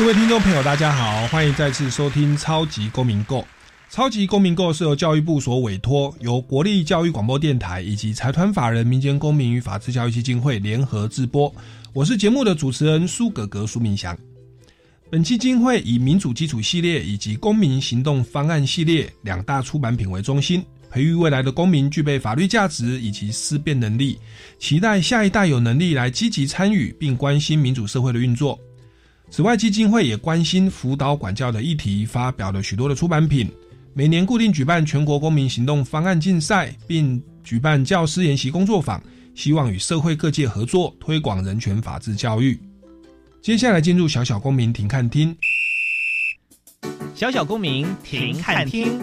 各位听众朋友，大家好，欢迎再次收听《超级公民购》。《超级公民购》是由教育部所委托，由国立教育广播电台以及财团法人民间公民与法治教育基金会联合制播。我是节目的主持人苏格格苏明祥。本期金会以民主基础系列以及公民行动方案系列两大出版品为中心，培育未来的公民具备法律价值以及思辨能力，期待下一代有能力来积极参与并关心民主社会的运作。此外，基金会也关心辅导管教的议题，发表了许多的出版品。每年固定举办全国公民行动方案竞赛，并举办教师研习工作坊，希望与社会各界合作，推广人权法治教育。接下来进入小小公民庭看厅，小小公民庭看厅。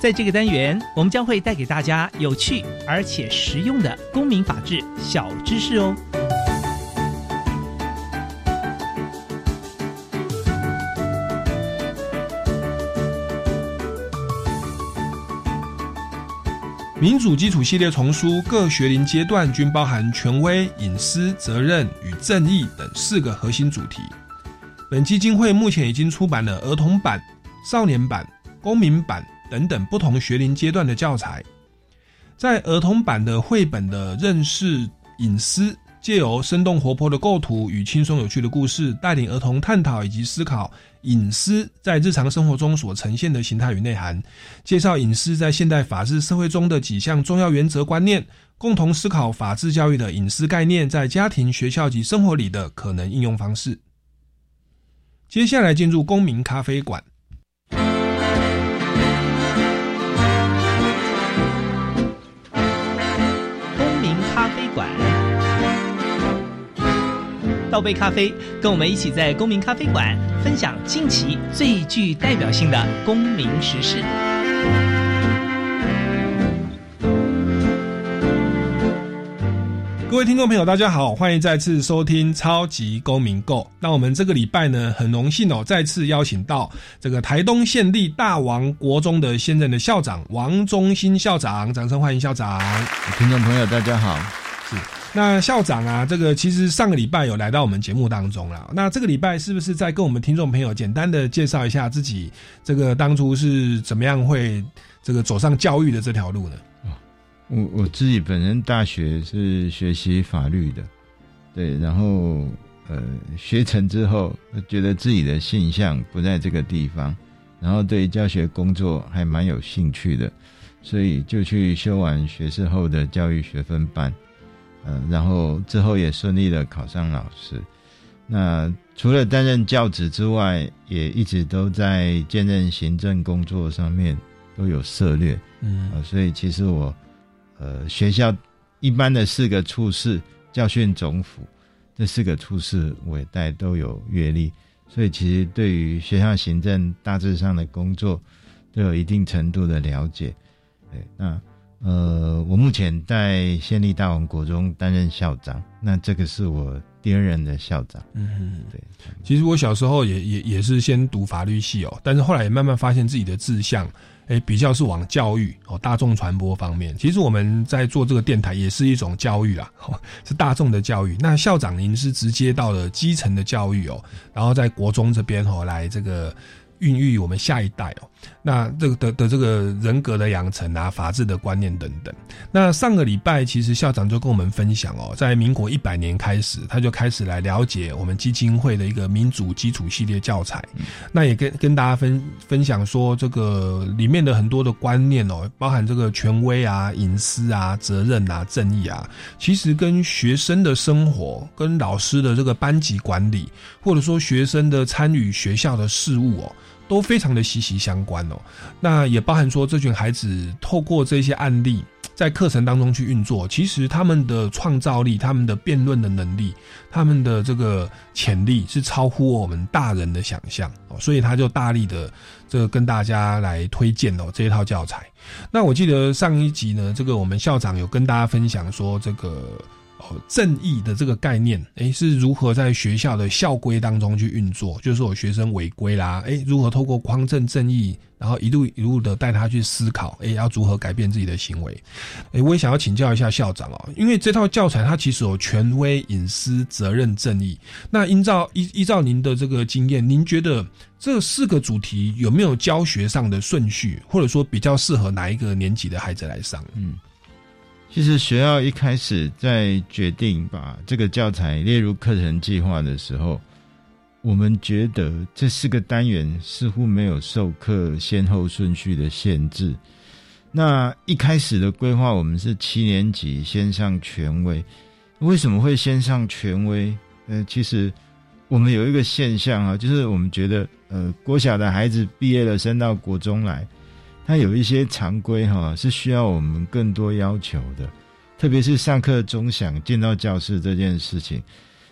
在这个单元，我们将会带给大家有趣而且实用的公民法治小知识哦。民主基础系列丛书各学龄阶段均包含权威、隐私、责任与正义等四个核心主题。本基金会目前已经出版了儿童版、少年版、公民版等等不同学龄阶段的教材。在儿童版的绘本的认识隐私。借由生动活泼的构图与轻松有趣的故事，带领儿童探讨以及思考隐私在日常生活中所呈现的形态与内涵，介绍隐私在现代法治社会中的几项重要原则观念，共同思考法治教育的隐私概念在家庭、学校及生活里的可能应用方式。接下来进入公民咖啡馆。倒杯咖啡，跟我们一起在公民咖啡馆分享近期最具代表性的公民时事。各位听众朋友，大家好，欢迎再次收听《超级公民购》。那我们这个礼拜呢，很荣幸哦，再次邀请到这个台东县立大王国中的现任的校长王忠新校长，掌声欢迎校长。听众朋友，大家好。那校长啊，这个其实上个礼拜有来到我们节目当中了。那这个礼拜是不是再跟我们听众朋友简单的介绍一下自己，这个当初是怎么样会这个走上教育的这条路呢？我我自己本身大学是学习法律的，对，然后呃学成之后，觉得自己的性向不在这个地方，然后对教学工作还蛮有兴趣的，所以就去修完学士后的教育学分班。嗯，然后之后也顺利的考上老师。那除了担任教职之外，也一直都在兼任行政工作上面都有涉猎。嗯，所以其实我，呃，学校一般的四个处室、教训总府这四个处室，我也带都有阅历。所以其实对于学校行政大致上的工作，都有一定程度的了解。对，那。呃，我目前在县立大王国中担任校长，那这个是我第二任的校长。嗯，对。其实我小时候也也也是先读法律系哦，但是后来也慢慢发现自己的志向，哎，比较是往教育哦，大众传播方面。其实我们在做这个电台也是一种教育啦，是大众的教育。那校长您是直接到了基层的教育哦，然后在国中这边哦来这个。孕育我们下一代哦，那这个的的这个人格的养成啊，法治的观念等等。那上个礼拜其实校长就跟我们分享哦，在民国一百年开始，他就开始来了解我们基金会的一个民主基础系列教材。那也跟跟大家分分享说，这个里面的很多的观念哦，包含这个权威啊、隐私啊、责任啊、正义啊，其实跟学生的生活、跟老师的这个班级管理，或者说学生的参与学校的事务哦。都非常的息息相关哦，那也包含说这群孩子透过这些案例，在课程当中去运作，其实他们的创造力、他们的辩论的能力、他们的这个潜力是超乎我们大人的想象哦，所以他就大力的这个跟大家来推荐哦这一套教材。那我记得上一集呢，这个我们校长有跟大家分享说这个。哦正义的这个概念，诶，是如何在学校的校规当中去运作？就是说，学生违规啦，诶，如何透过匡正正义，然后一路一路的带他去思考，诶，要如何改变自己的行为？诶，我也想要请教一下校长哦，因为这套教材它其实有权威、隐私、责任、正义。那依照依依照您的这个经验，您觉得这四个主题有没有教学上的顺序，或者说比较适合哪一个年级的孩子来上？嗯。其实学校一开始在决定把这个教材列入课程计划的时候，我们觉得这四个单元似乎没有授课先后顺序的限制。那一开始的规划，我们是七年级先上权威。为什么会先上权威？呃，其实我们有一个现象啊，就是我们觉得，呃，国小的孩子毕业了，升到国中来。它有一些常规哈，是需要我们更多要求的，特别是上课钟响进到教室这件事情。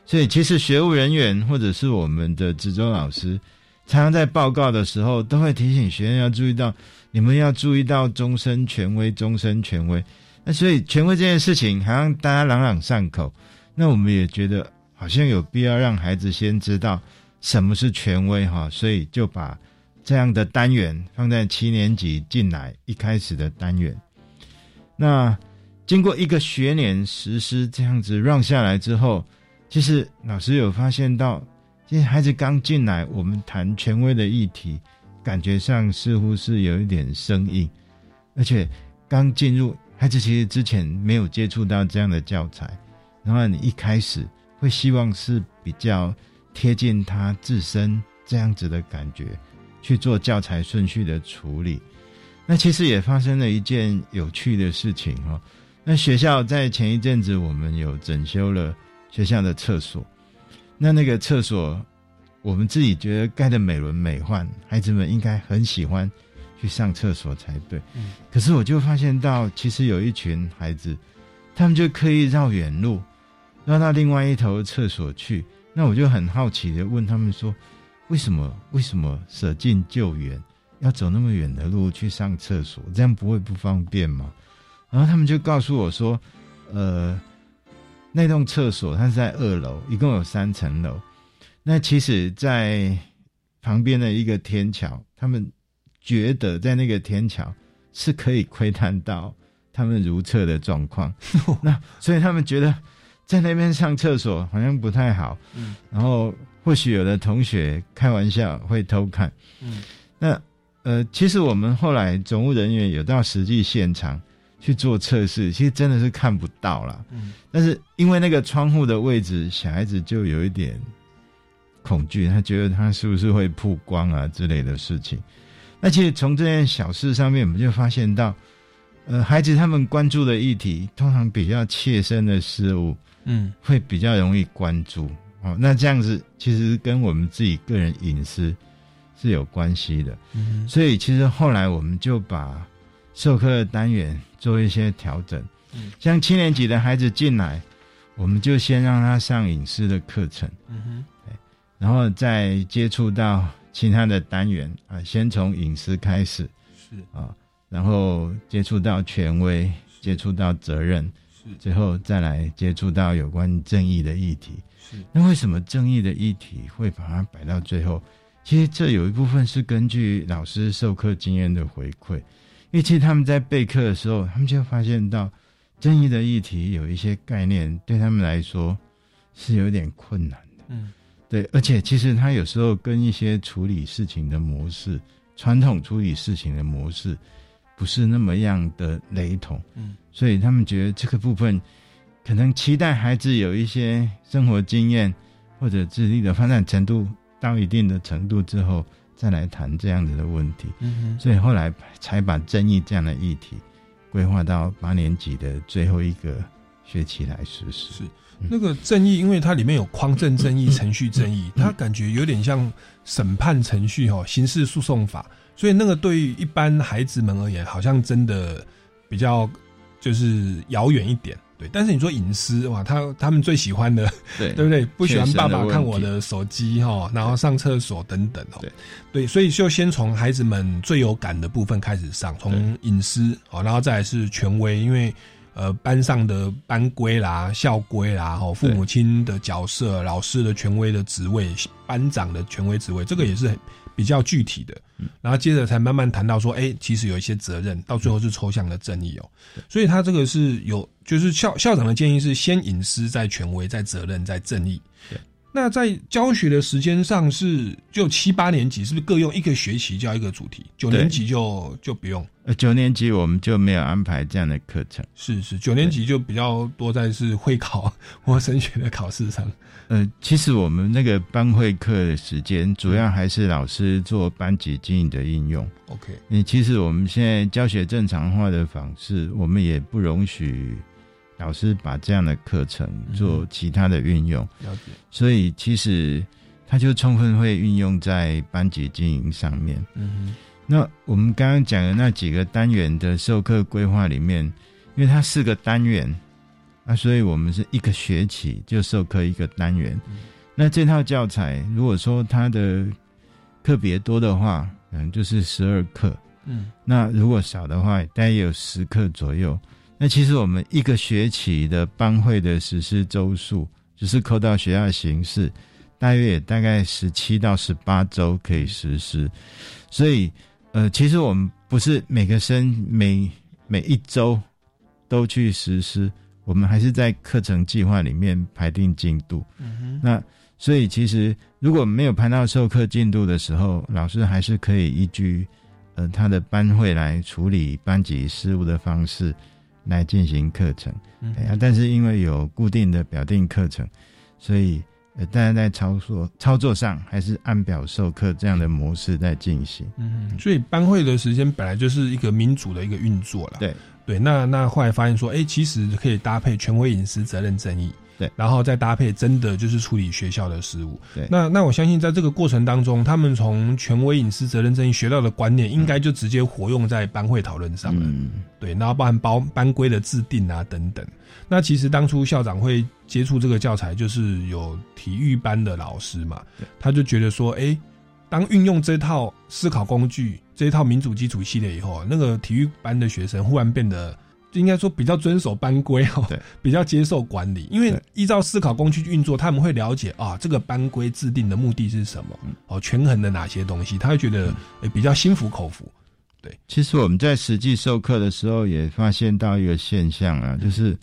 所以，其实学务人员或者是我们的值周老师，常常在报告的时候都会提醒学生要注意到，你们要注意到终身权威，终身权威。那所以，权威这件事情好像大家朗朗上口，那我们也觉得好像有必要让孩子先知道什么是权威哈，所以就把。这样的单元放在七年级进来一开始的单元，那经过一个学年实施这样子让下来之后，其实老师有发现到，其实孩子刚进来，我们谈权威的议题，感觉上似乎是有一点生硬，而且刚进入孩子其实之前没有接触到这样的教材，然后你一开始会希望是比较贴近他自身这样子的感觉。去做教材顺序的处理，那其实也发生了一件有趣的事情哈。那学校在前一阵子，我们有整修了学校的厕所，那那个厕所，我们自己觉得盖的美轮美奂，孩子们应该很喜欢去上厕所才对。嗯。可是我就发现到，其实有一群孩子，他们就刻意绕远路，绕到另外一头厕所去。那我就很好奇的问他们说。为什么？为什么舍近救远，要走那么远的路去上厕所？这样不会不方便吗？然后他们就告诉我说：“呃，那栋厕所它是在二楼，一共有三层楼。那其实，在旁边的一个天桥，他们觉得在那个天桥是可以窥探到他们如厕的状况。那所以他们觉得在那边上厕所好像不太好。嗯，然后。或许有的同学开玩笑会偷看，嗯，那呃，其实我们后来总务人员有到实际现场去做测试，其实真的是看不到了，嗯，但是因为那个窗户的位置，小孩子就有一点恐惧，他觉得他是不是会曝光啊之类的事情。那其实从这件小事上面，我们就发现到，呃，孩子他们关注的议题，通常比较切身的事物，嗯，会比较容易关注。哦，那这样子其实跟我们自己个人隐私是有关系的，嗯，所以其实后来我们就把授课的单元做一些调整，嗯，像七年级的孩子进来，我们就先让他上隐私的课程，嗯哼，然后再接触到其他的单元啊，先从隐私开始，是。啊，然后接触到权威，接触到责任，是，最后再来接触到有关正义的议题。是那为什么正义的议题会把它摆到最后？其实这有一部分是根据老师授课经验的回馈，因为其实他们在备课的时候，他们就发现到正义的议题有一些概念对他们来说是有点困难的。嗯，对，而且其实他有时候跟一些处理事情的模式、传统处理事情的模式不是那么样的雷同。嗯，所以他们觉得这个部分。可能期待孩子有一些生活经验或者智力的发展程度到一定的程度之后，再来谈这样子的问题。嗯所以后来才把正义这样的议题规划到八年级的最后一个学期来实施。是那个正义，因为它里面有匡正正义、程序正义，它感觉有点像审判程序哈，刑事诉讼法。所以那个对于一般孩子们而言，好像真的比较。就是遥远一点。对，但是你说隐私哇，他他们最喜欢的，对 对不对？不喜欢爸爸看我的手机哈，然后上厕所等等哦。对对，所以就先从孩子们最有感的部分开始上，从隐私哦，然后再来是权威，因为呃班上的班规啦、校规啦，哦，父母亲的角色、老师的权威的职位、班长的权威职位，这个也是很比较具体的。然后接着才慢慢谈到说，哎，其实有一些责任，到最后是抽象的正义哦。所以他这个是有，就是校校长的建议是先隐私，再权威，再责任，再正义。对。那在教学的时间上是就七八年级，是不是各用一个学期教一个主题？九年级就就不用。呃，九年级我们就没有安排这样的课程。是是，九年级就比较多在是会考或升学的考试上。呃，其实我们那个班会课的时间，主要还是老师做班级经营的应用。OK，你其实我们现在教学正常化的方式，我们也不容许老师把这样的课程做其他的运用，了解。所以其实它就充分会运用在班级经营上面。嗯那我们刚刚讲的那几个单元的授课规划里面，因为它四个单元那，所以我们是一个学期就授课一个单元。那这套教材如果说它的课别多的话，可能就是十二课。嗯那如果少的话，大概有十课左右。那其实我们一个学期的班会的实施周数，只是扣到学校的形式，大约也大概十七到十八周可以实施。所以，呃，其实我们不是每个生每每一周都去实施，我们还是在课程计划里面排定进度。嗯，那所以其实如果没有排到授课进度的时候，老师还是可以依据呃他的班会来处理班级事务的方式来进行课程。嗯哎呀，但是因为有固定的表定课程，所以呃大家在操作操作上还是按表授课这样的模式在进行。嗯，所以班会的时间本来就是一个民主的一个运作了。对对，那那后来发现说，哎、其实可以搭配权威隐私、责任正义。对然后再搭配真的就是处理学校的事务。对那那我相信在这个过程当中，他们从权威隐私、责任正义学到的观念，应该就直接活用在班会讨论上了。嗯，对，然后包含包班规的制定啊等等。那其实当初校长会接触这个教材，就是有体育班的老师嘛，他就觉得说，哎、当运用这套思考工具、这一套民主基础系列以后，那个体育班的学生忽然变得。应该说比较遵守班规哦对，比较接受管理，因为依照思考工具运作，他们会了解啊，这个班规制定的目的是什么，嗯。哦，权衡的哪些东西，他会觉得诶比较心服口服。对。其实我们在实际授课的时候也发现到一个现象啊，就是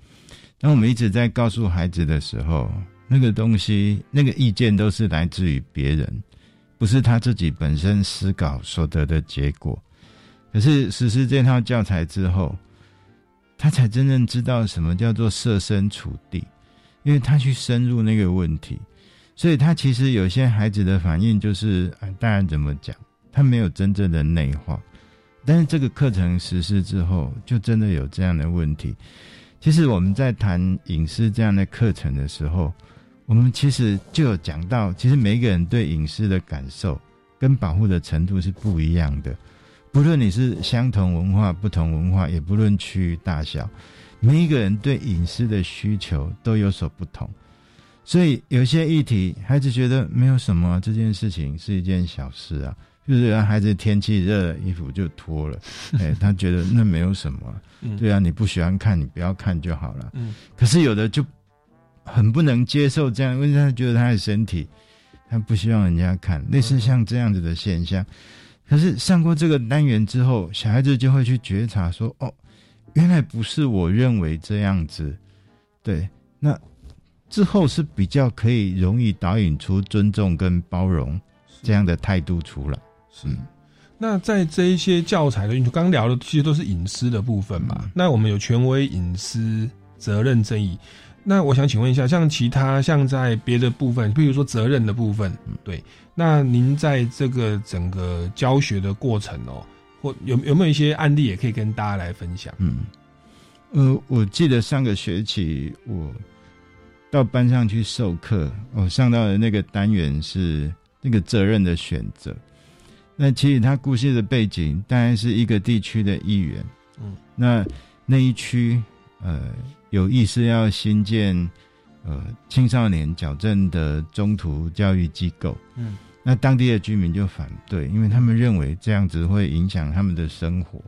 当我们一直在告诉孩子的时候，那个东西、那个意见都是来自于别人，不是他自己本身思考所得的结果。可是实施这套教材之后，他才真正知道什么叫做设身处地，因为他去深入那个问题，所以他其实有些孩子的反应就是，啊，大人怎么讲，他没有真正的内化。但是这个课程实施之后，就真的有这样的问题。其实我们在谈隐私这样的课程的时候，我们其实就有讲到，其实每一个人对隐私的感受跟保护的程度是不一样的。不论你是相同文化、不同文化，也不论区域大小，每一个人对隐私的需求都有所不同。所以有些议题，孩子觉得没有什么，这件事情是一件小事啊。就是孩子天气热，衣服就脱了，哎，他觉得那没有什么，嗯对啊，你不喜欢看，你不要看就好了。嗯可是有的就很不能接受这样，因为他觉得他的身体，他不希望人家看，类似像这样子的现象。可是上过这个单元之后，小孩子就会去觉察说：“哦，原来不是我认为这样子。”对，那之后是比较可以容易导引出尊重跟包容这样的态度出来。是。那在这一些教材的运作，刚刚聊的其实都是隐私的部分嘛。那我们有权威隐私、责任正义。那我想请问一下，像其他像在别的部分，比如说责任的部分，对，那您在这个整个教学的过程哦，或有有没有一些案例也可以跟大家来分享？嗯，呃，我记得上个学期我到班上去授课，我上到的那个单元是那个责任的选择。那其实他故事的背景当然是一个地区的议员，嗯，那那一区呃有意思要新建呃青少年矫正的中途教育机构，嗯，那当地的居民就反对，因为他们认为这样子会影响他们的生活。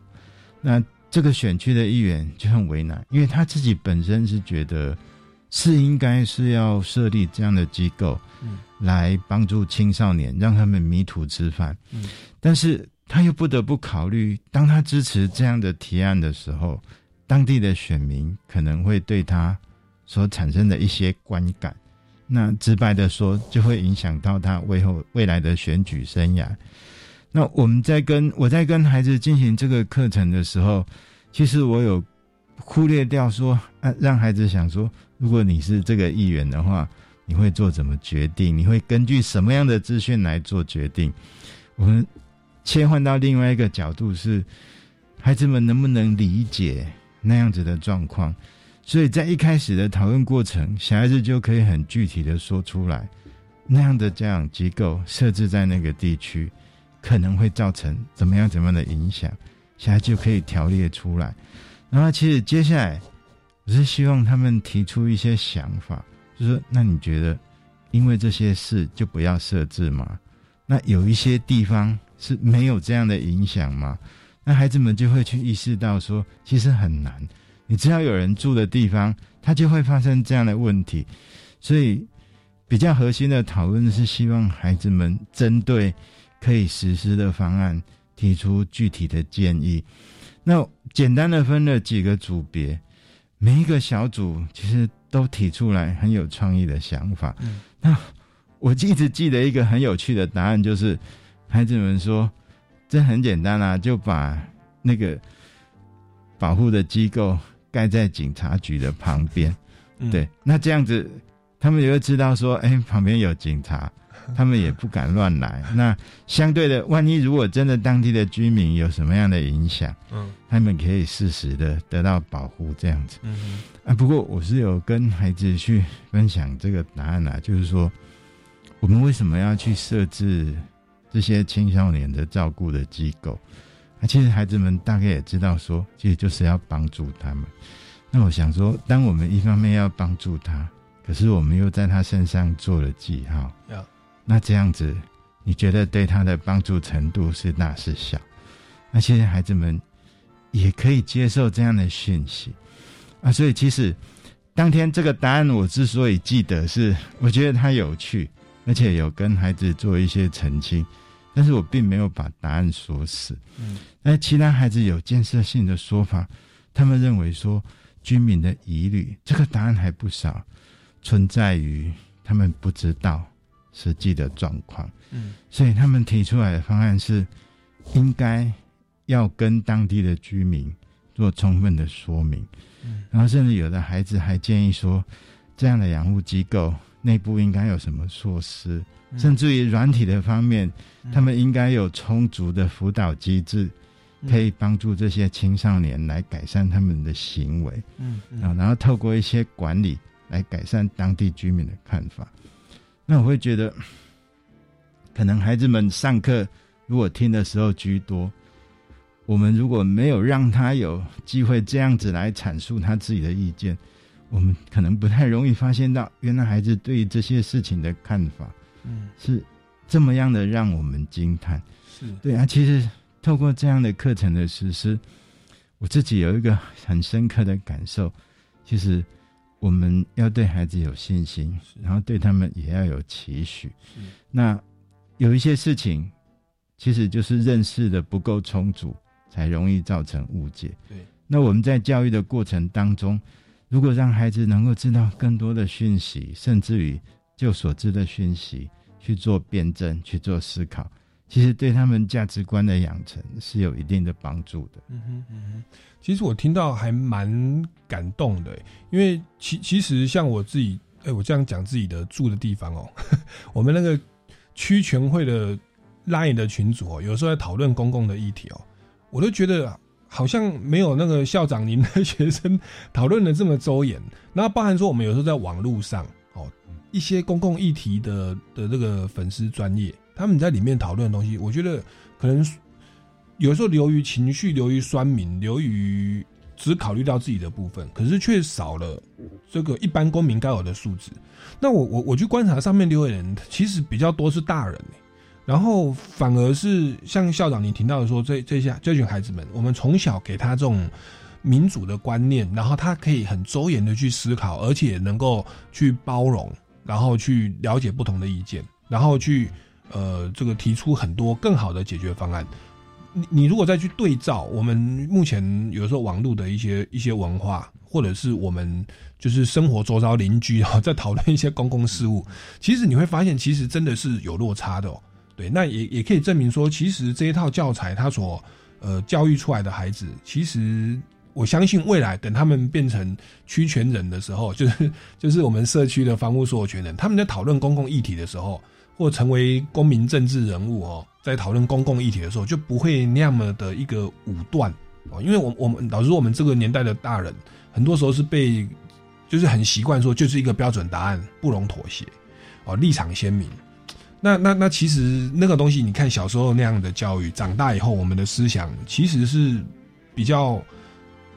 那这个选区的议员就很为难，因为他自己本身是觉得是应该是要设立这样的机构，嗯，来帮助青少年，让他们迷途知返，嗯，但是他又不得不考虑，当他支持这样的提案的时候，当地的选民可能会对他所产生的一些观感，那直白的说，就会影响到他未后未来的选举生涯。那我们在跟我在跟孩子进行这个课程的时候，其实我有忽略掉说，啊，让孩子想说，如果你是这个议员的话，你会做怎么决定？你会根据什么样的资讯来做决定？我们切换到另外一个角度是，孩子们能不能理解那样子的状况？所以在一开始的讨论过程，小孩子就可以很具体的说出来，那样的教养机构设置在那个地区。可能会造成怎么样怎么样的影响，现在就可以条列出来。然后，其实接下来我是希望他们提出一些想法，就说：那你觉得，因为这些事就不要设置吗？那有一些地方是没有这样的影响吗？那孩子们就会去意识到说，其实很难。你只要有人住的地方，它就会发生这样的问题。所以，比较核心的讨论是希望孩子们针对。可以实施的方案，提出具体的建议。那简单的分了几个组别，每一个小组其实都提出来很有创意的想法。嗯，那我一直记得一个很有趣的答案，就是孩子们说：“这很简单啊，就把那个保护的机构盖在警察局的旁边。”对，那这样子他们也会知道说：“哎，旁边有警察。”他们也不敢乱来。那相对的，万一如果真的当地的居民有什么样的影响，嗯，他们可以适时的得到保护，这样子。嗯啊，不过我是有跟孩子去分享这个答案啊，就是说，我们为什么要去设置这些青少年的照顾的机构？啊，其实孩子们大概也知道，说其实就是要帮助他们。那我想说，当我们一方面要帮助他，可是我们又在他身上做了记号，要。那这样子，你觉得对他的帮助程度是大是小？那其实孩子们也可以接受这样的讯息啊。所以其实当天这个答案，我之所以记得，是我觉得它有趣，而且有跟孩子做一些澄清。但是我并没有把答案锁死。嗯，那其他孩子有建设性的说法，他们认为说居民的疑虑，这个答案还不少，存在于他们不知道。实际的状况，嗯，所以他们提出来的方案是，应该要跟当地的居民做充分的说明，嗯，然后甚至有的孩子还建议说，这样的养护机构内部应该有什么措施，甚至于软体的方面，他们应该有充足的辅导机制，可以帮助这些青少年来改善他们的行为，嗯。啊，然后透过一些管理来改善当地居民的看法。那我会觉得，可能孩子们上课如果听的时候居多，我们如果没有让他有机会这样子来阐述他自己的意见，我们可能不太容易发现到，原来孩子对于这些事情的看法，嗯，是这么样的让我们惊叹。是对啊，其实透过这样的课程的实施，我自己有一个很深刻的感受，其实。我们要对孩子有信心，然后对他们也要有期许。那有一些事情，其实就是认识的不够充足，才容易造成误解。对。那我们在教育的过程当中，如果让孩子能够知道更多的讯息，甚至于就所知的讯息去做辩证、去做思考，其实对他们价值观的养成是有一定的帮助的。嗯哼，嗯哼。其实我听到还蛮感动的，因为其其实像我自己，哎，我这样讲自己的住的地方哦，我们那个区全会的 Line 的群组哦，有时候在讨论公共的议题哦，我都觉得啊好像没有那个校长您的学生讨论的这么周延。然后包含说我们有时候在网络上哦，一些公共议题的的这个粉丝专业，他们在里面讨论的东西，我觉得可能。有时候流于情绪，流于酸民，流于只考虑到自己的部分，可是却少了这个一般公民该有的素质。那我我我去观察上面留言人，其实比较多是大人，然后反而是像校长你提到的说，这这些这群孩子们，我们从小给他这种民主的观念，然后他可以很周延的去思考，而且能够去包容，然后去了解不同的意见，然后去呃这个提出很多更好的解决方案。你你如果再去对照我们目前有时候网络的一些一些文化，或者是我们就是生活周遭邻居哈，在讨论一些公共事务，其实你会发现，其实真的是有落差的。哦。对，那也也可以证明说，其实这一套教材它所呃教育出来的孩子，其实我相信未来等他们变成区权人的时候，就是就是我们社区的房屋所有权人，他们在讨论公共议题的时候，或成为公民政治人物哦。在讨论公共议题的时候，就不会那么的一个武断啊，因为我我们导致我们这个年代的大人，很多时候是被就是很习惯说就是一个标准答案，不容妥协，哦，立场鲜明。那那那其实那个东西，你看小时候那样的教育，长大以后我们的思想其实是比较。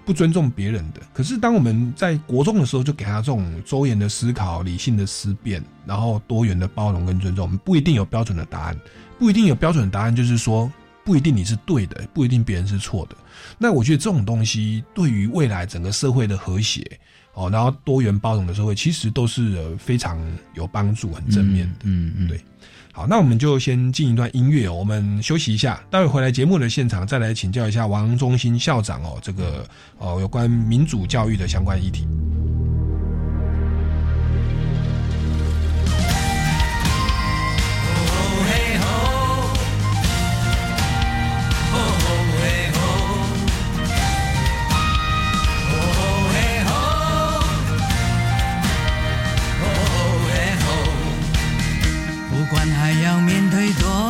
不尊重别人的，可是当我们在国中的时候，就给他这种周延的思考、理性的思辨，然后多元的包容跟尊重。我们不一定有标准的答案，不一定有标准的答案，就是说不一定你是对的，不一定别人是错的。那我觉得这种东西对于未来整个社会的和谐哦，然后多元包容的社会，其实都是非常有帮助、很正面的。嗯嗯，对。好，那我们就先进一段音乐，我们休息一下，待会回来节目的现场再来请教一下王中心校长哦，这个哦有关民主教育的相关议题。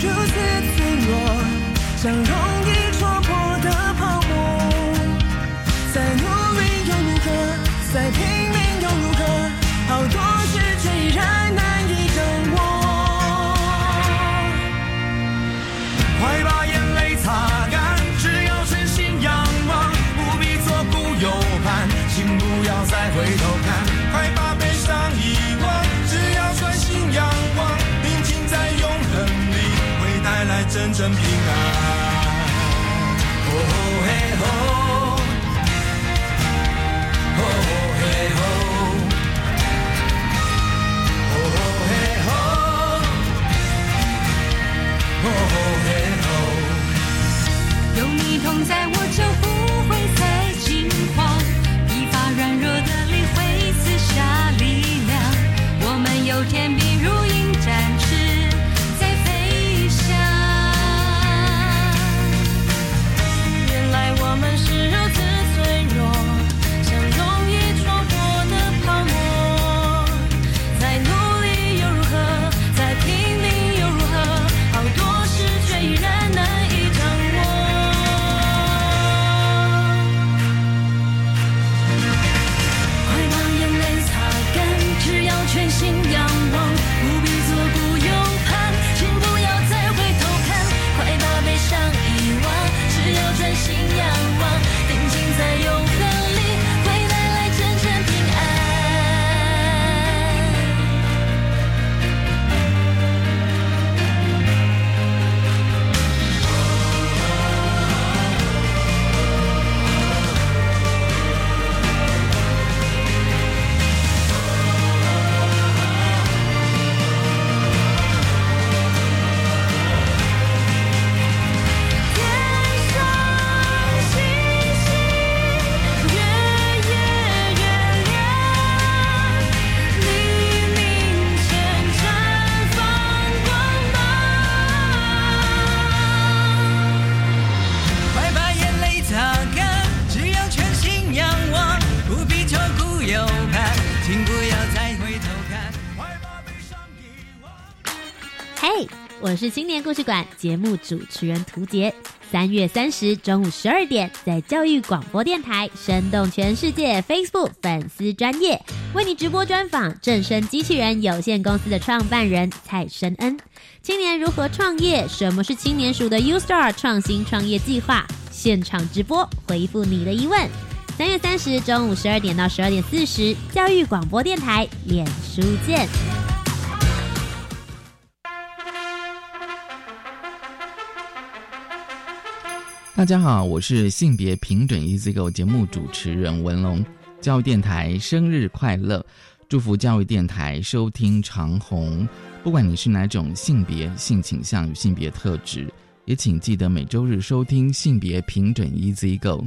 如此脆弱，像真平安。是青年故事馆节目主持人涂杰。三月三十中午十二点，在教育广播电台生动全世界 Facebook 粉丝专业为你直播专访正声机器人有限公司的创办人蔡申恩。青年如何创业？什么是青年署的 U Star 创新创业计划？现场直播回复你的疑问。三月三十中午十二点到十二点四十，教育广播电台脸书见。大家好，我是性别平等 EasyGo 节目主持人文龙。教育电台生日快乐，祝福教育电台收听长虹。不管你是哪种性别、性倾向与性别特质，也请记得每周日收听性别平等 EasyGo。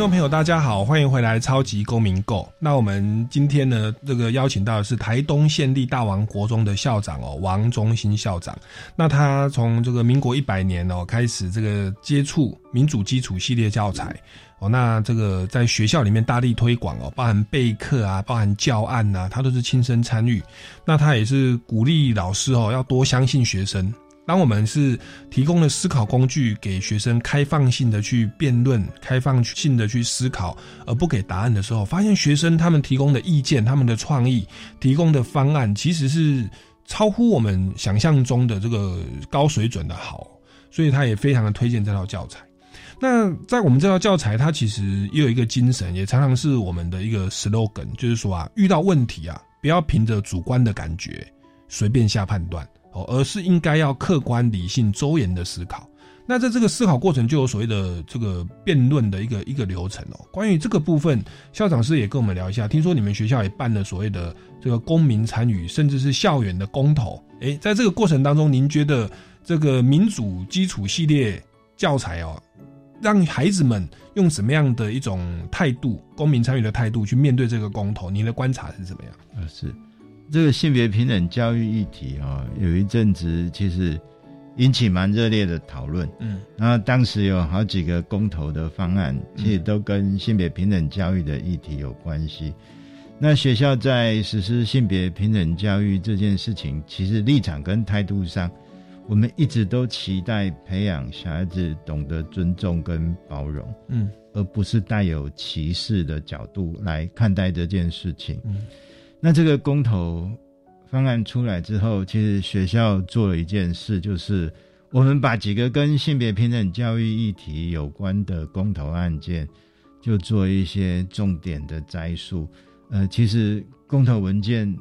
众朋友，大家好，欢迎回来《超级公民购》。那我们今天呢，这个邀请到的是台东县立大王国中的校长哦，王忠新校长。那他从这个民国一百年哦开始，这个接触民主基础系列教材哦，那这个在学校里面大力推广哦，包含备课啊，包含教案呐，他都是亲身参与。那他也是鼓励老师哦，要多相信学生。当我们是提供了思考工具给学生，开放性的去辩论，开放性的去思考，而不给答案的时候，发现学生他们提供的意见、他们的创意、提供的方案，其实是超乎我们想象中的这个高水准的好，所以他也非常的推荐这套教材。那在我们这套教材，它其实也有一个精神，也常常是我们的一个 slogan，就是说啊，遇到问题啊，不要凭着主观的感觉随便下判断。哦，而是应该要客观、理性、周延的思考。那在这个思考过程，就有所谓的这个辩论的一个一个流程哦。关于这个部分，校长师也跟我们聊一下。听说你们学校也办了所谓的这个公民参与，甚至是校园的公投。诶，在这个过程当中，您觉得这个民主基础系列教材哦，让孩子们用什么样的一种态度、公民参与的态度去面对这个公投？您的观察是怎么样？呃，是。这个性别平等教育议题啊，有一阵子其实引起蛮热烈的讨论。嗯，然后当时有好几个公投的方案，其实都跟性别平等教育的议题有关系。那学校在实施性别平等教育这件事情，其实立场跟态度上，我们一直都期待培养小孩子懂得尊重跟包容，嗯，而不是带有歧视的角度来看待这件事情。嗯。那这个公投方案出来之后，其实学校做了一件事，就是我们把几个跟性别平等教育议题有关的公投案件，就做一些重点的摘述。呃，其实公投文件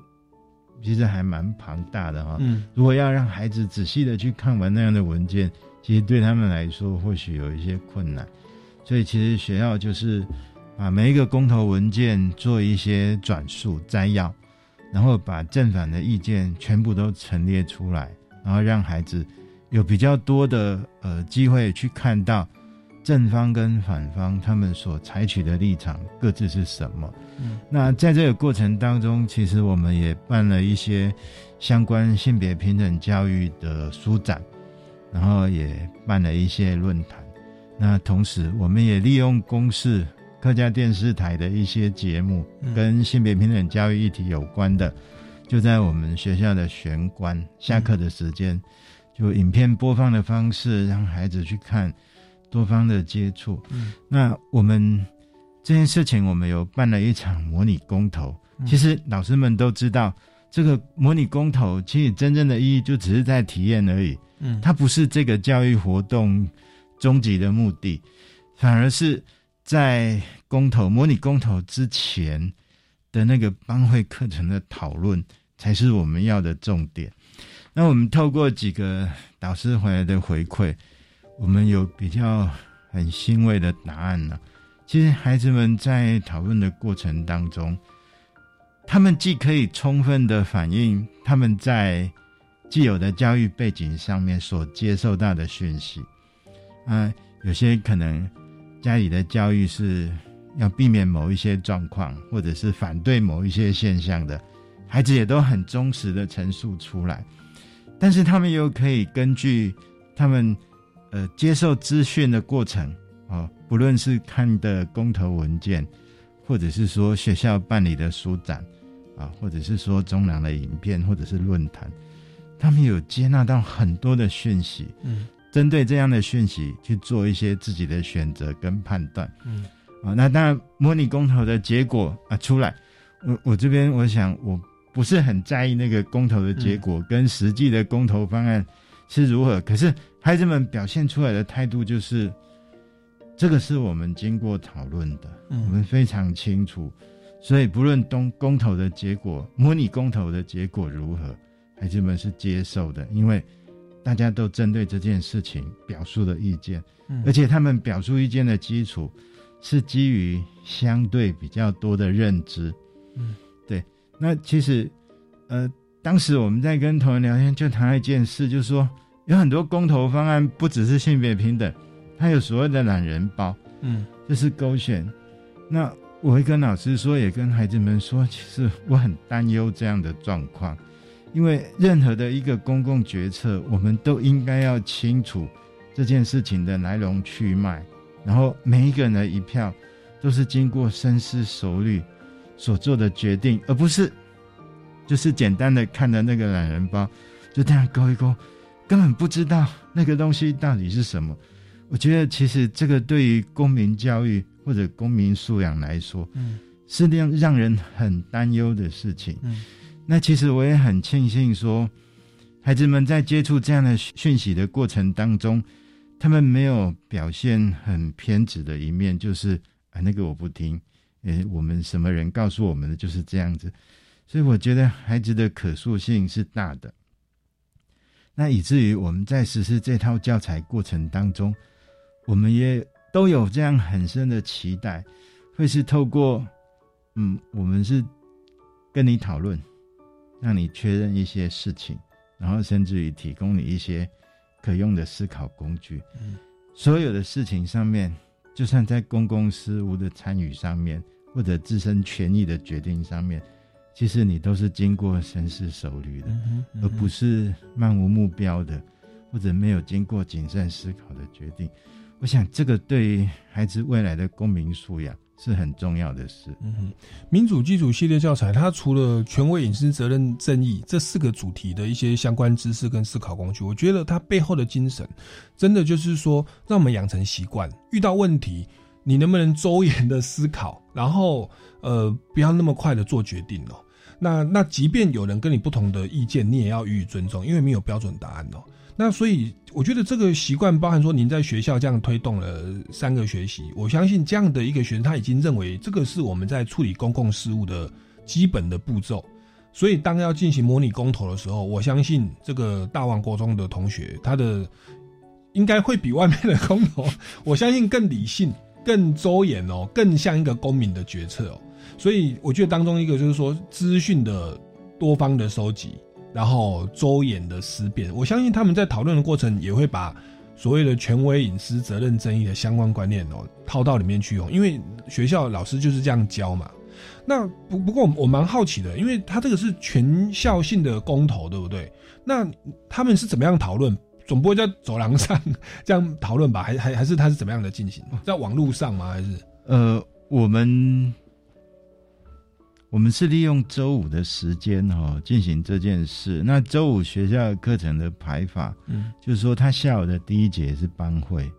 其实还蛮庞大的哈。嗯。如果要让孩子仔细的去看完那样的文件，其实对他们来说或许有一些困难。所以其实学校就是。把每一个公投文件做一些转述摘要，然后把正反的意见全部都陈列出来，然后让孩子有比较多的呃机会去看到正方跟反方他们所采取的立场各自是什么。嗯，那在这个过程当中，其实我们也办了一些相关性别平等教育的书展，然后也办了一些论坛。那同时，我们也利用公示。客家电视台的一些节目跟性别平等教育议题有关的，就在我们学校的玄关下课的时间，就影片播放的方式，让孩子去看多方的接触。嗯，那我们这件事情，我们有办了一场模拟公投。其实老师们都知道，这个模拟公投其实真正的意义就只是在体验而已。嗯，它不是这个教育活动终极的目的，反而是在公投模拟公投之前的那个班会课程的讨论，才是我们要的重点。那我们透过几个导师回来的回馈，我们有比较很欣慰的答案呢。其实孩子们在讨论的过程当中，他们既可以充分的反映他们在既有的教育背景上面所接受到的讯息，啊，有些可能家里的教育是要避免某一些状况，或者是反对某一些现象的，孩子也都很忠实的陈述出来，但是他们又可以根据他们呃接受资讯的过程哦。不论是看的公投文件，或者是说学校办理的书展，啊，或者是说中南的影片，或者是论坛，他们有接纳到很多的讯息，嗯，针对这样的讯息去做一些自己的选择跟判断，嗯，啊，那当然模拟公投的结果啊出来，我我这边我想我不是很在意那个公投的结果跟实际的公投方案是如何，可是孩子们表现出来的态度就是。这个是我们经过讨论的，我们非常清楚，所以不论东公投的结果，模拟公投的结果如何，孩子们是接受的，因为大家都针对这件事情表述的意见，嗯而且他们表述意见的基础是基于相对比较多的认知。嗯，对。那其实，呃，当时我们在跟同仁聊天，就谈了一件事，就是说有很多公投方案不只是性别平等。它有所谓的懒人包，嗯，就是勾选。那我会跟老师说，也跟孩子们说，其实我很担忧这样的状况，因为任何的一个公共决策，我们都应该要清楚这件事情的来龙去脉，然后每一个人的一票都是经过深思熟虑所做的决定，而不是就是简单的看的那个懒人包，就这样勾一勾，根本不知道那个东西到底是什么。我觉得其实这个对于公民教育或者公民素养来说，嗯，是让让人很担忧的事情。嗯，那其实我也很庆幸说，孩子们在接触这样的讯息的过程当中，他们没有表现很偏执的一面，就是啊那个我不听，诶，我们什么人告诉我们的就是这样子。所以我觉得孩子的可塑性是大的。那以至于我们在实施这套教材过程当中。我们也都有这样很深的期待，会是透过，嗯，我们是跟你讨论，让你确认一些事情，然后甚至于提供你一些可用的思考工具。嗯，所有的事情上面，就算在公共事务的参与上面，或者自身权益的决定上面，其实你都是经过深思熟虑的，而不是漫无目标的，或者没有经过谨慎思考的决定。我想，这个对于孩子未来的公民素养是很重要的事。嗯哼，民主基础系列教材，它除了权威、隐私、责任、正义这四个主题的一些相关知识跟思考工具，我觉得它背后的精神，真的就是说，让我们养成习惯，遇到问题，你能不能周延的思考，然后呃，不要那么快的做决定哦。那那即便有人跟你不同的意见，你也要予以尊重，因为没有标准答案哦。那所以，我觉得这个习惯包含说，您在学校这样推动了三个学习，我相信这样的一个学生，他已经认为这个是我们在处理公共事务的基本的步骤。所以，当要进行模拟公投的时候，我相信这个大王国中的同学，他的应该会比外面的公投，我相信更理性、更周延哦，更像一个公民的决策哦。所以，我觉得当中一个就是说，资讯的多方的收集。然后周延的思辨，我相信他们在讨论的过程也会把所谓的权威、隐私、责任、争议的相关观念哦套到里面去用，因为学校老师就是这样教嘛。那不不过我蛮好奇的，因为他这个是全校性的公投，对不对？那他们是怎么样讨论？总不会在走廊上这样讨论吧？还还还是他是怎么样的进行？在网络上吗？还是呃，我们我们是利用周五的时间哈进行这件事。那周五学校课程的排法，嗯，就是说他下午的第一节是班会，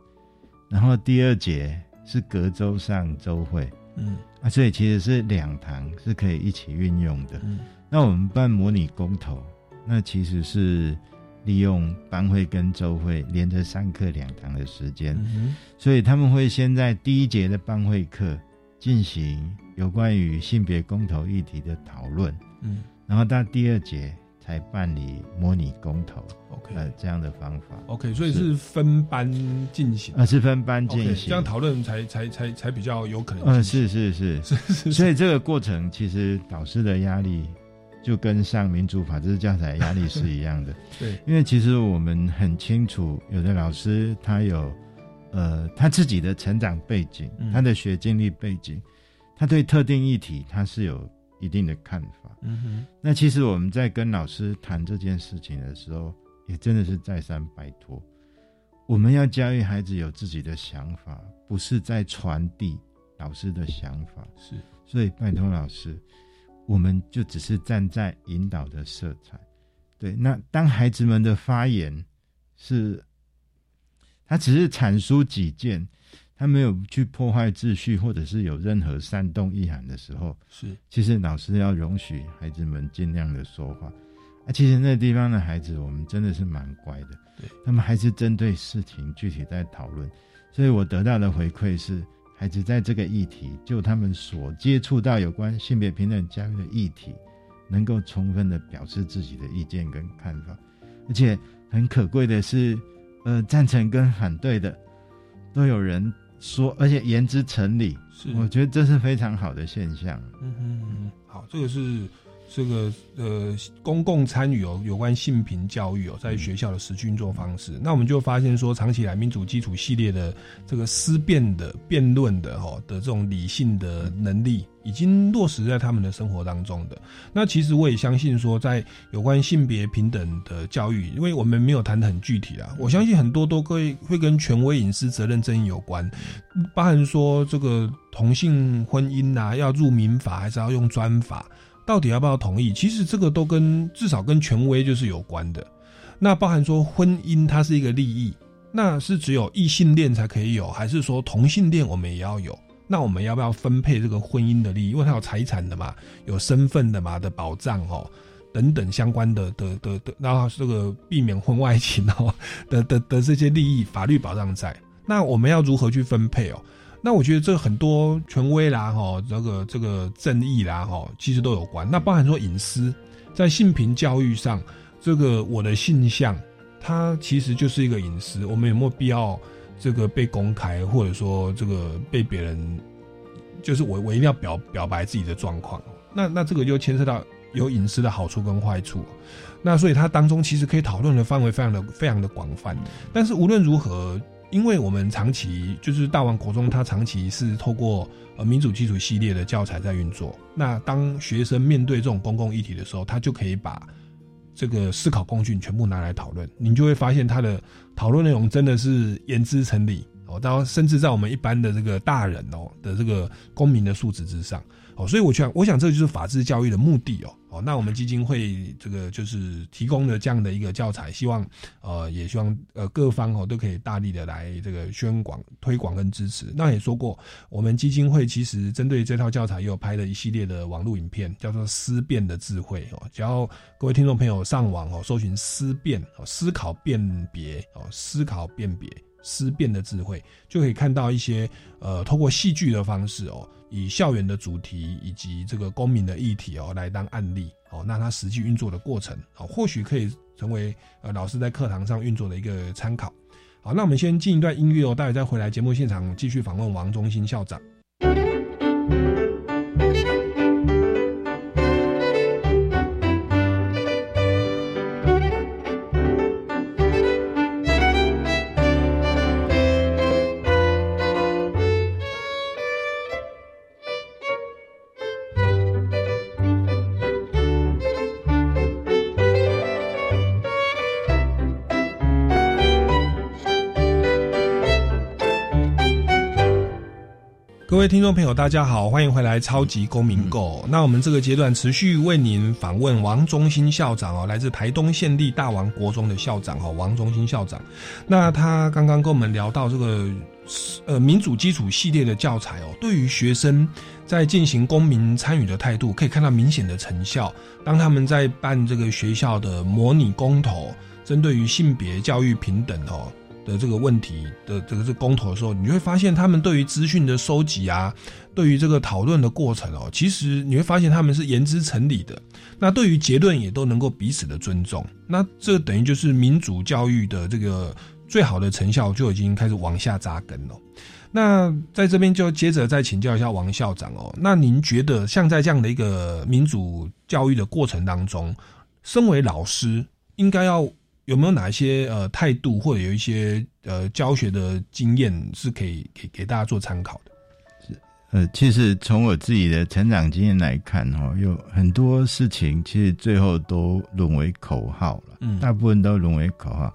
然后第二节是隔周上周会，嗯，啊，所以其实是两堂是可以一起运用的。嗯，那我们办模拟公投，那其实是利用班会跟周会连着上课两堂的时间，嗯所以他们会先在第一节的班会课进行有关于性别公投议题的讨论，嗯，然后到第二节才办理模拟公投，OK，呃这样的方法。OK，所以是。分班进行，啊，是分班进行，这样讨论才才才才比较有可能。呃，是是是。是 是，所以这个过程其实导师的压力就跟上民主法治教材压力是一样的。对，因为其实我们很清楚，有的老师他有呃他自己的成长背景，嗯。他的学经历背景，他对特定议题他是有一定的看法。嗯哼，那其实我们在跟老师谈这件事情的时候，也真的是再三拜托，我们要教育孩子有自己的想法，不是在传递老师的想法。是，所以拜托老师，我们就只是站在引导的色彩。对，那当孩子们的发言是，他只是阐述己见，他没有去破坏秩序，或者是有任何煽动意涵的时候，是，其实老师要容许孩子们尽量的说话。啊，其实那地方的孩子，我们真的是蛮乖的，对。他们还是针对事情具体在讨论，所以我得到的回馈是，孩子在这个议题，就他们所接触到有关性别平等教育的议题，能够充分的表示自己的意见跟看法，而且很可贵的是，呃，赞成跟反对的都有人说，而且言之成理，是我觉得这是非常好的现象。嗯哼嗯，好，这个是这个呃公共参与哦，有关性平教育哦，在学校的实际运作方式。那我们就发现说，长期以来民主基础系列的这个思辨的辩论的哈的这种理性的能力，已经落实在他们的生活当中的。那其实我也相信说，在有关性别平等的教育，因为我们没有谈得很具体啦，我相信很多都会会跟权威隐私责任争议有关，包含说这个同性婚姻啊，要入民法还是要用专法。到底要不要同意？其实这个都跟至少跟权威就是有关的。那包含说婚姻它是一个利益，那是只有异性恋才可以有，还是说同性恋我们也要有？那我们要不要分配这个婚姻的利益？因为它有财产的嘛，有身份的嘛的保障哦，等等相关的的的的，然后这个避免婚外情哦 的的的这些利益法律保障在。那我们要如何去分配哦？那我觉得这很多权威啦，哈，这个这个正义啦，哈，其实都有关。那包含说隐私，在性平教育上，这个我的性向，它其实就是一个隐私。我们有没有必要这个被公开，或者说这个被别人，就是我我一定要表表白自己的状况？那那这个就牵涉到有隐私的好处跟坏处。那所以它当中其实可以讨论的范围非常的非常的广泛。但是无论如何。因为我们长期就是大王国中，它长期是透过呃民主基础系列的教材在运作。那当学生面对这种公共议题的时候，他就可以把这个思考工具全部拿来讨论。你就会发现他的讨论内容真的是言之成理哦，到甚至在我们一般的这个大人哦的这个公民的素质之上哦。所以我想，我想这就是法治教育的目的哦。哦，那我们基金会这个就是提供了这样的一个教材，希望呃也希望呃各方哦都可以大力的来这个宣广、推广跟支持。那也说过，我们基金会其实针对这套教材也有拍了一系列的网络影片，叫做“思辨的智慧”哦。只要各位听众朋友上网哦，搜寻“思辨”哦，思考辨别哦，思考辨别思辨的智慧，就可以看到一些呃透过戏剧的方式哦。以校园的主题以及这个公民的议题哦来当案例哦，那它实际运作的过程哦，或许可以成为呃老师在课堂上运作的一个参考。好，那我们先进一段音乐哦，待会再回来节目现场继续访问王忠新校长。位听众朋友，大家好，欢迎回来《超级公民购》。那我们这个阶段持续为您访问王忠兴校长哦，来自台东县立大王国中的校长哦，王忠兴校长。那他刚刚跟我们聊到这个呃民主基础系列的教材哦，对于学生在进行公民参与的态度，可以看到明显的成效。当他们在办这个学校的模拟公投，针对于性别教育平等哦。的这个问题的这个是公投的时候，你会发现他们对于资讯的收集啊，对于这个讨论的过程哦，其实你会发现他们是言之成理的。那对于结论也都能够彼此的尊重。那这等于就是民主教育的这个最好的成效就已经开始往下扎根了。那在这边就接着再请教一下王校长哦，那您觉得像在这样的一个民主教育的过程当中，身为老师应该要？有没有哪一些呃态度，或者有一些呃教学的经验是可以给给大家做参考的？是呃，其实从我自己的成长经验来看，哈，有很多事情其实最后都沦为口号了，嗯，大部分都沦为口号。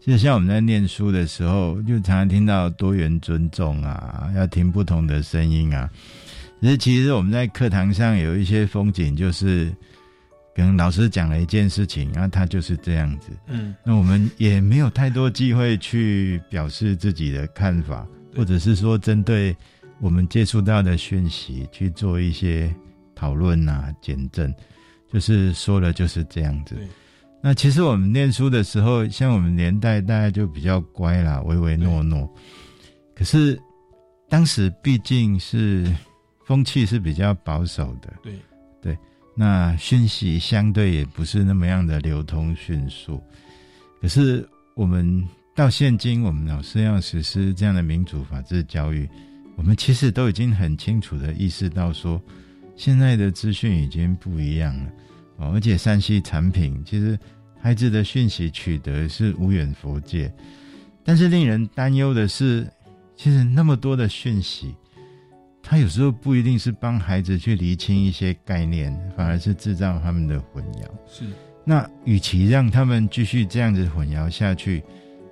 就像我们在念书的时候，就常常听到多元尊重啊，要听不同的声音啊。可是其实我们在课堂上有一些风景，就是。可能老师讲了一件事情，然后他就是这样子。嗯，那我们也没有太多机会去表示自己的看法，或者是说针对我们接触到的讯息去做一些讨论啊、检证，就是说了就是这样子。那其实我们念书的时候，像我们年代大家就比较乖啦，唯唯诺诺。可是当时毕竟是风气是比较保守的。对对。那讯息相对也不是那么样的流通迅速，可是我们到现今，我们老师要实施这样的民主法治教育，我们其实都已经很清楚的意识到，说现在的资讯已经不一样了，而且山西产品其实孩子的讯息取得是无远佛界，但是令人担忧的是，其实那么多的讯息。他有时候不一定是帮孩子去厘清一些概念，反而是制造他们的混淆。是，那与其让他们继续这样子混淆下去，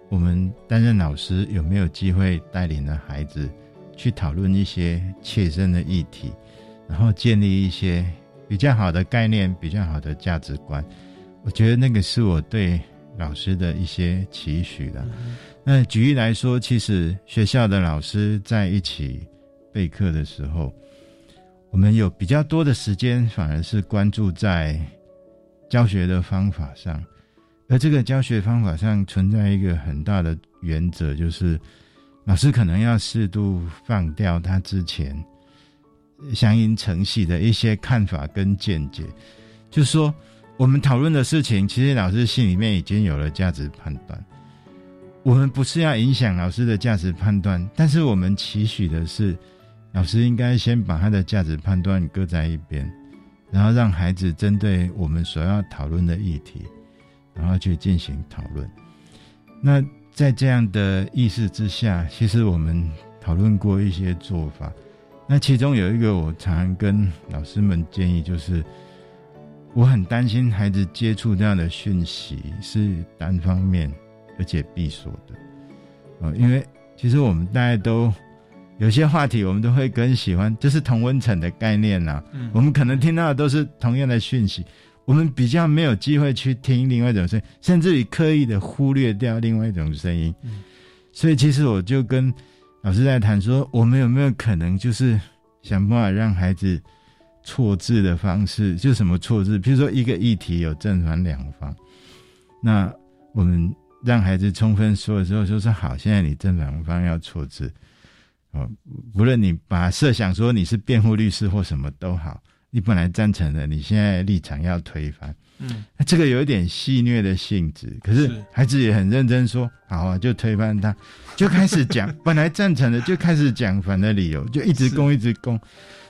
我们担任老师有没有机会带领着孩子去讨论一些切身的议题，然后建立一些比较好的概念、比较好的价值观？我觉得那个是我对老师的一些期许的。那举例来说，其实学校的老师在一起。备课的时候，我们有比较多的时间，反而是关注在教学的方法上。而这个教学方法上存在一个很大的原则，就是老师可能要适度放掉他之前相应程序的一些看法跟见解。就是说，我们讨论的事情，其实老师心里面已经有了价值判断。我们不是要影响老师的价值判断，但是我们期许的是。老师应该先把他的价值判断搁在一边，然后让孩子针对我们所要讨论的议题，然后去进行讨论。那在这样的意识之下，其实我们讨论过一些做法。那其中有一个我常跟老师们建议，就是我很担心孩子接触这样的讯息是单方面而且闭锁的，啊，因为其实我们大家都。有些话题我们都会更喜欢，就是同温层的概念呐。嗯，我们可能听到的都是同样的讯息，我们比较没有机会去听另外一种声音，甚至于刻意的忽略掉另外一种声音。嗯，所以其实我就跟老师在谈说，我们有没有可能就是想办法让孩子错字的方式，就什么错字？比如说一个议题有正反两方，那我们让孩子充分说的时候，就说好，现在你正反方要错字。哦，无论你把设想说你是辩护律师或什么都好，你本来赞成的，你现在立场要推翻，嗯，这个有一点戏谑的性质。可是孩子也很认真说，好啊，就推翻他，就开始讲 本来赞成的，就开始讲反的理由，就一直攻一直攻，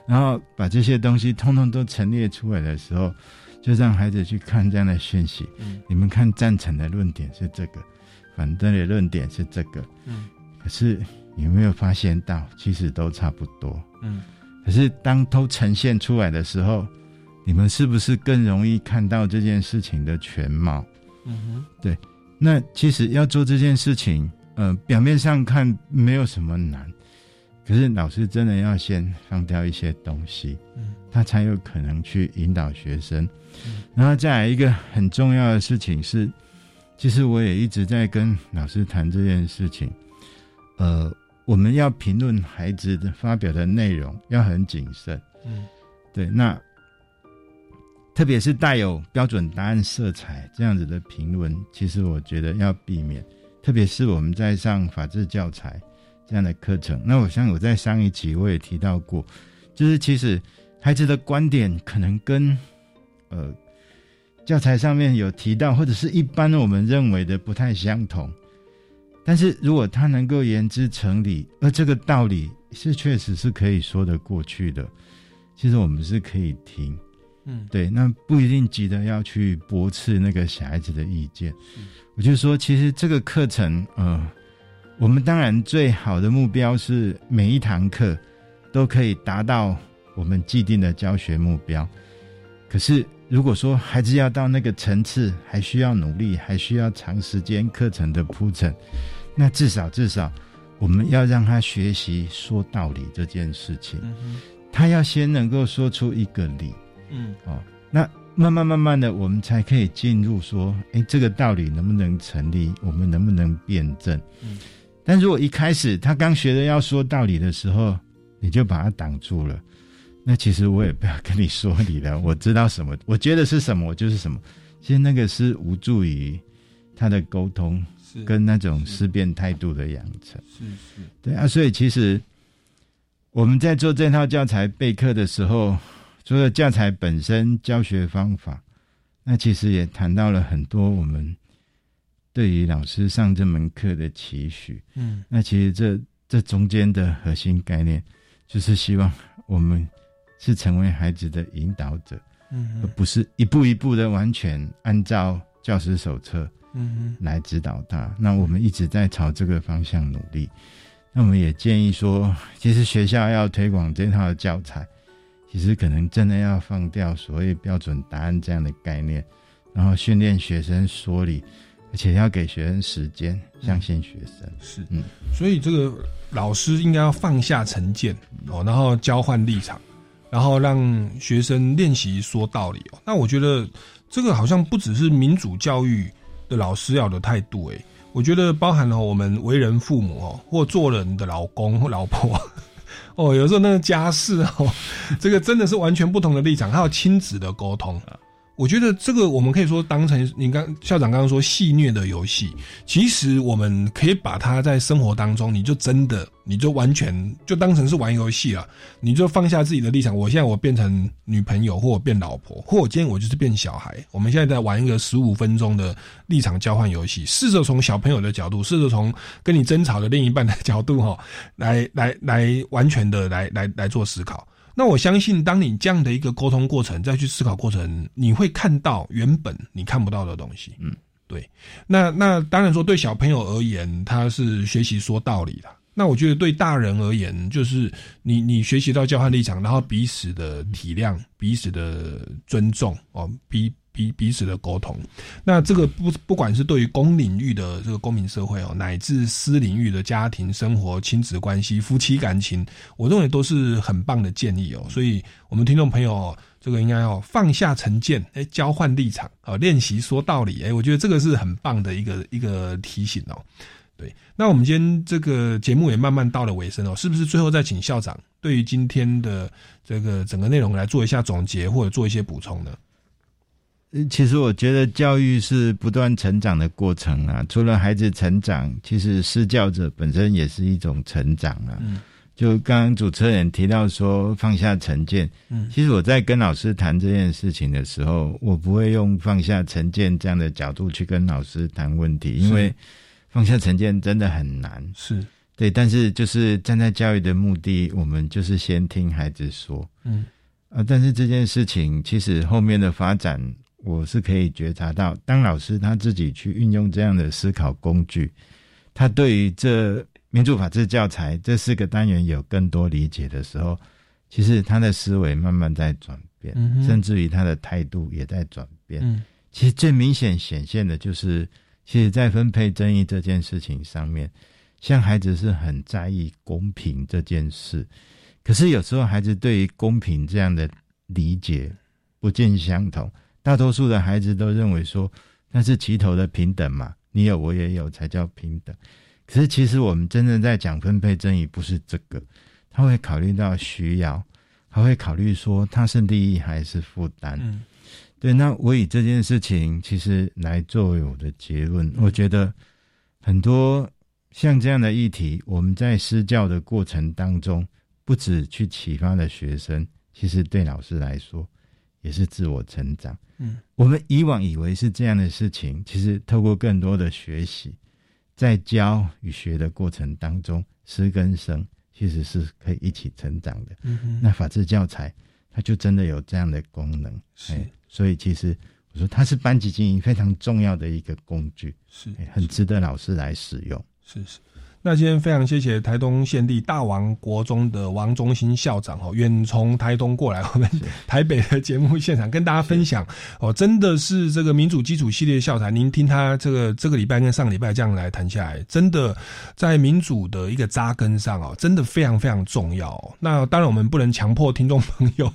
然后把这些东西通通都陈列出来的时候，就让孩子去看这样的讯息。嗯，你们看赞成的论点是这个，反对的论点是这个，嗯，可是。有没有发现到，其实都差不多。嗯，可是当都呈现出来的时候，你们是不是更容易看到这件事情的全貌？嗯哼，对。那其实要做这件事情，呃，表面上看没有什么难，可是老师真的要先放掉一些东西，嗯，他才有可能去引导学生。然后再来一个很重要的事情是，其实我也一直在跟老师谈这件事情。呃，我们要评论孩子的发表的内容要很谨慎，嗯，对，那特别是带有标准答案色彩这样子的评论，其实我觉得要避免。特别是我们在上法治教材这样的课程，那我像我在上一期我也提到过，就是其实孩子的观点可能跟呃教材上面有提到，或者是一般我们认为的不太相同。但是如果他能够言之成理，而这个道理是确实是可以说得过去的，其实我们是可以听。嗯，对，那不一定急着要去驳斥那个小孩子的意见。我就说，其实这个课程，呃，我们当然最好的目标是每一堂课都可以达到我们既定的教学目标。可是，如果说孩子要到那个层次，还需要努力，还需要长时间课程的铺陈，那至少至少，我们要让他学习说道理这件事情。他要先能够说出一个理。嗯，哦，那慢慢慢慢的，我们才可以进入说，哎，这个道理能不能成立？我们能不能辩证？嗯，但如果一开始他刚学的要说道理的时候，你就把他挡住了，那其实我也不要跟你说理了。我知道什么，我觉得是什么，我就是什么。其实那个是无助于他的沟通，跟那种思辨态度的养成。是是，对啊，所以其实我们在做这套教材备课的时候。除了教材本身教学方法，那其实也谈到了很多我们对于老师上这门课的期许。嗯，那其实这这中间的核心概念，就是希望我们是成为孩子的引导者，嗯，而不是一步一步的完全按照教师手册，嗯来指导他。那我们一直在朝这个方向努力。那我们也建议说，其实学校要推广这套教材。其实可能真的要放掉所谓标准答案这样的概念，然后训练学生说理，而且要给学生时间，相信学生。是，嗯，所以这个老师应该要放下成见哦，然后交换立场，然后让学生练习说道理哦。那我觉得这个好像不只是民主教育老师要的态度，诶，我觉得包含了我们为人父母哦，或做人的老公或老婆。哦，有时候那个家事哦，这个真的是完全不同的立场，还有亲子的沟通。我觉得这个我们可以说当成你刚校长刚刚说戏虐的游戏，其实我们可以把它在生活当中，你就真的你就完全就当成是玩游戏了，你就放下自己的立场。我现在我变成女朋友，或我变老婆，或我今天我就是变小孩。我们现在在玩一个十五分钟的立场交换游戏，试着从小朋友的角度，试着从跟你争吵的另一半的角度哈，来来来完全的来来来做思考。那我相信，当你这样的一个沟通过程，再去思考过程，你会看到原本你看不到的东西。嗯，对。那那当然说，对小朋友而言，他是学习说道理的。那我觉得对大人而言，就是你你学习到交换立场，然后彼此的体谅、彼此的尊重哦，彼。彼彼此的沟通，那这个不不管是对于公领域的这个公民社会哦，乃至私领域的家庭生活、亲子关系、夫妻感情，我认为都是很棒的建议哦。所以，我们听众朋友，这个应该要放下成见，哎，交换立场啊，练习说道理，哎，我觉得这个是很棒的一个一个提醒哦。对，那我们今天这个节目也慢慢到了尾声哦，是不是最后再请校长对于今天的这个整个内容来做一下总结，或者做一些补充呢？其实我觉得教育是不断成长的过程啊。除了孩子成长，其实施教者本身也是一种成长啊。嗯，就刚刚主持人提到说放下成见，嗯，其实我在跟老师谈这件事情的时候，我不会用放下成见这样的角度去跟老师谈问题，因为放下成见真的很难。是对，但是就是站在教育的目的，我们就是先听孩子说，嗯，啊，但是这件事情其实后面的发展。我是可以觉察到，当老师他自己去运用这样的思考工具，他对于这民主法治教材这四个单元有更多理解的时候，其实他的思维慢慢在转变，甚至于他的态度也在转变。嗯，其实最明显显现的就是，其实，在分配争议这件事情上面，像孩子是很在意公平这件事，可是有时候孩子对于公平这样的理解不尽相同。大多数的孩子都认为说那是齐头的平等嘛，你有我也有才叫平等。可是其实我们真正在讲分配正义，不是这个，他会考虑到需要，他会考虑说他是利益还是负担。嗯，对。那我以这件事情其实来作为我的结论，我觉得很多。像这样的议题，我们在施教的过程当中，不止去启发了学生，其实对老师来说也是自我成长。嗯，我们以往以为是这样的事情，其实透过更多的学习，在教与学的过程当中，师跟生其实是可以一起成长的。嗯那法治教材它就真的有这样的功能。是，所以其实我说它是班级经营非常重要的一个工具，是很值得老师来使用。是是，那今天非常谢谢台东县立大王国中的王中心校长哦，远从台东过来我们 台北的节目现场跟大家分享哦，真的是这个民主基础系列校材，您听他这个这个礼拜跟上礼拜这样来谈下来，真的在民主的一个扎根上哦，真的非常非常重要。那当然我们不能强迫听众朋友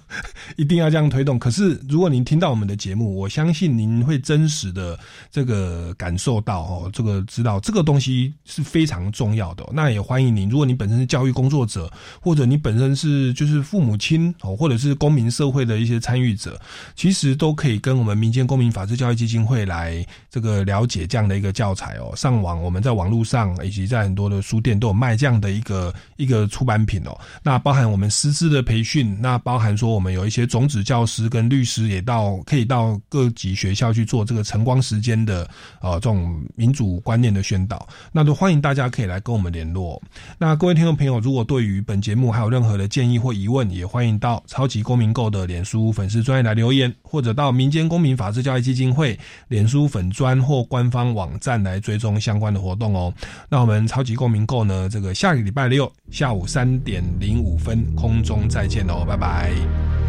一定要这样推动，可是如果您听到我们的节目，我相信您会真实的这个感受到哦，这个知道这个东西是非常重要要的。那也欢迎您，如果你本身是教育工作者，或者你本身是就是父母亲哦，或者是公民社会的一些参与者，其实都可以跟我们民间公民法治教育基金会来这个了解这样的一个教材哦。上网我们在网络上以及在很多的书店都有卖这样的一个一个出版品哦。那包含我们师资的培训，那包含说我们有一些种子教师跟律师也到可以到各级学校去做这个晨光时间的呃这种民主观念的宣导，那都欢迎大家可以来跟我们联络。那各位听众朋友，如果对于本节目还有任何的建议或疑问，也欢迎到超级公民购的脸书粉丝专业来留言，或者到民间公民法治教育基金会脸书粉专或官方网站来追踪相关的活动哦。那我们超级公民购呢，这个下个礼拜六下午三点零五分空中再见喽，拜拜。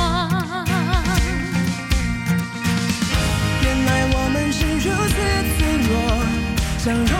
我们是如此脆弱，像容